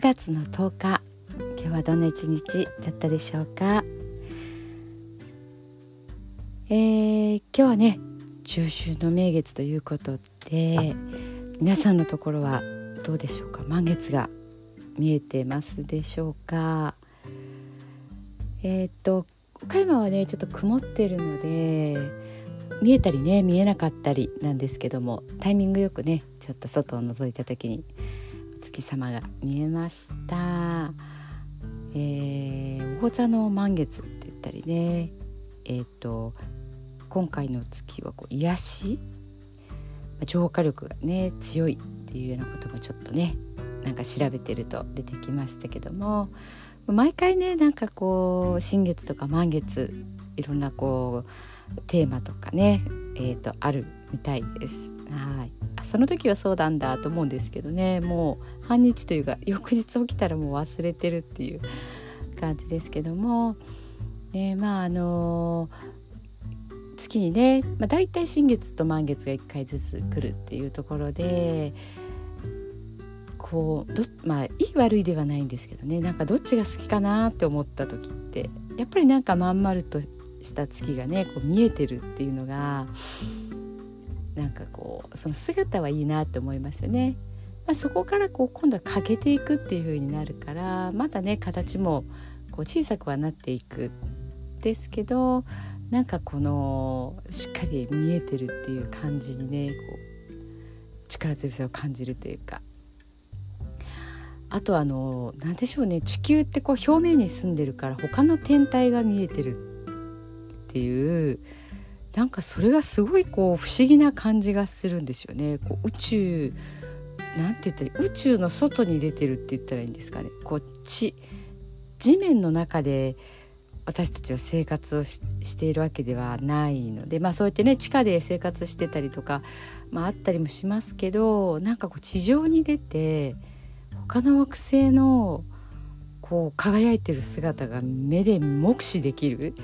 9月の10日。今日はどんな一日だったでしょうか？えー、今日はね中秋の名月ということで皆さんのところはどうでしょうか？満月が見えてますでしょうか？えー、っと岡山はねちょっと曇ってるので見えたりね見えなかったりなんですけどもタイミングよくねちょっと外を覗いた時に月様が見えました。えー、魚座の満月って言ったりね。えっ、ー、と今回の月はこう癒し。浄化力がね強いっていうようなこともちょっとねなんか調べてると出てきましたけども。毎回ねなんかこう新月とか満月いろんなこうテーマとかね、えーと、あるみたいです。はい。その時はそうなんだと思うんですけどね。もう半日というか翌日起きたらもう忘れてるっていう感じですけども、ね、まああの月にね、まあ、大体新月と満月が1回ずつ来るっていうところでこうどまあいい悪いではないんですけどね。なんかどっちが好きかなって思った時ってやっぱりなんかまん丸とした月がねこう見えてるっていうのがなんかこうその姿はいいなって思いますよね。まあ、そこからこう今度は欠けていくっていう風になるからまだね形もこう小さくはなっていくですけどなんかこのしっかり見えてるっていう感じにねこう力強さを感じるというかあとあの何でしょうね地球ってこう表面に住んでるから他の天体が見えてるっていうなんかそれがすごいこう不思議な感じがするんですよね。こう宇宙なんて言ったら宇宙の外に出てるって言ったらいいんですかね。こう地地面の中で私たちは生活をしているわけではないのでまあそうやってね地下で生活してたりとか、まあ、あったりもしますけどなんかこう地上に出て他の惑星のこう輝いてる姿が目で目視できる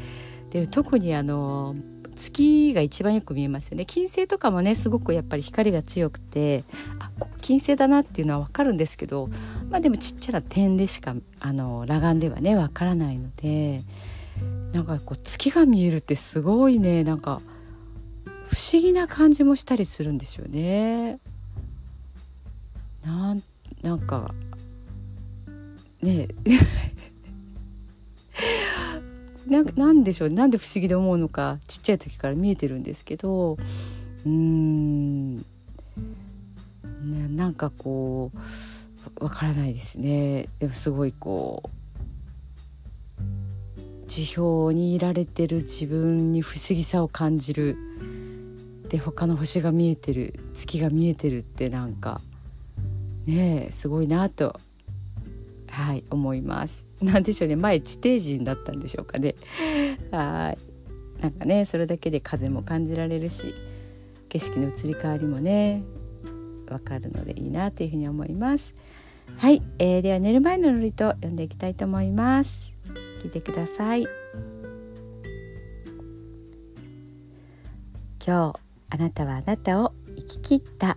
で特にあの月が一番よく見えますよね金星とかもねすごくやっぱり光が強くてあ金星だなっていうのは分かるんですけどまあでもちっちゃな点でしかあの裸眼ではね分からないのでなんかこう月が見えるってすごいねなんか不思議な感じもしたりするんですよね。なんなんかねななんでしょうなんで不思議で思うのかちっちゃい時から見えてるんですけどうーん、ね、なんかこうわからないですね。でもすごいこう地表にいられてる自分に不思議さを感じる。で他の星が見えてる月が見えてるってなんかねえすごいなとはい思います。何でしょうね。前地底人だったんでしょうかね。はい。なんかねそれだけで風も感じられるし景色の移り変わりもねわかるのでいいなというふうに思います。はい、えー、では寝る前の祝詞読んでいきたいと思います。聞いてください。今日あなたはあなたを生き切った。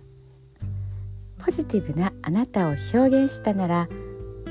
ポジティブなあなたを表現したなら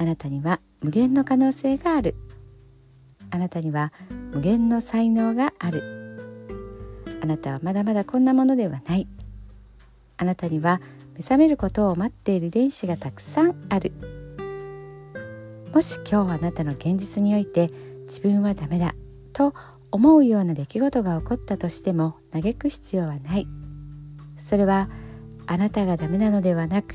あなたには無限の可能性がある。あなたには無限の才能がある。あなたはまだまだこんなものではない。あなたには目覚めることを待っている遺伝子がたくさんある。もし今日あなたの現実において自分はダメだと思うような出来事が起こったとしても嘆く必要はない。それはあなたがダメなのではなく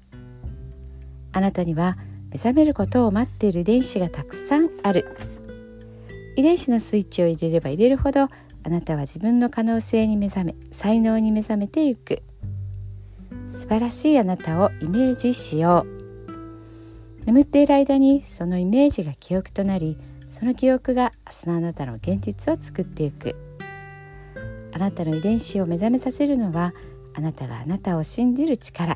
あなたには目覚めることを待っている遺伝子がたくさんある。遺伝子のスイッチを入れれば入れるほどあなたは自分の可能性に目覚め才能に目覚めていく。素晴らしいあなたをイメージしよう。眠っている間にそのイメージが記憶となりその記憶が明日のあなたの現実を作っていく。あなたの遺伝子を目覚めさせるのはあなたがあなたを信じる力。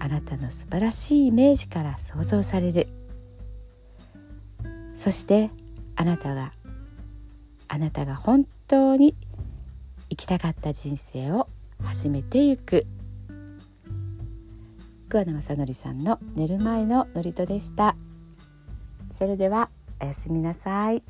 あなたの素晴らしいイメージから想像される。そしてあなたがあなたが本当に生きたかった人生を始めていく。桑名正則さんの寝る前の祝詞でした。それではおやすみなさい。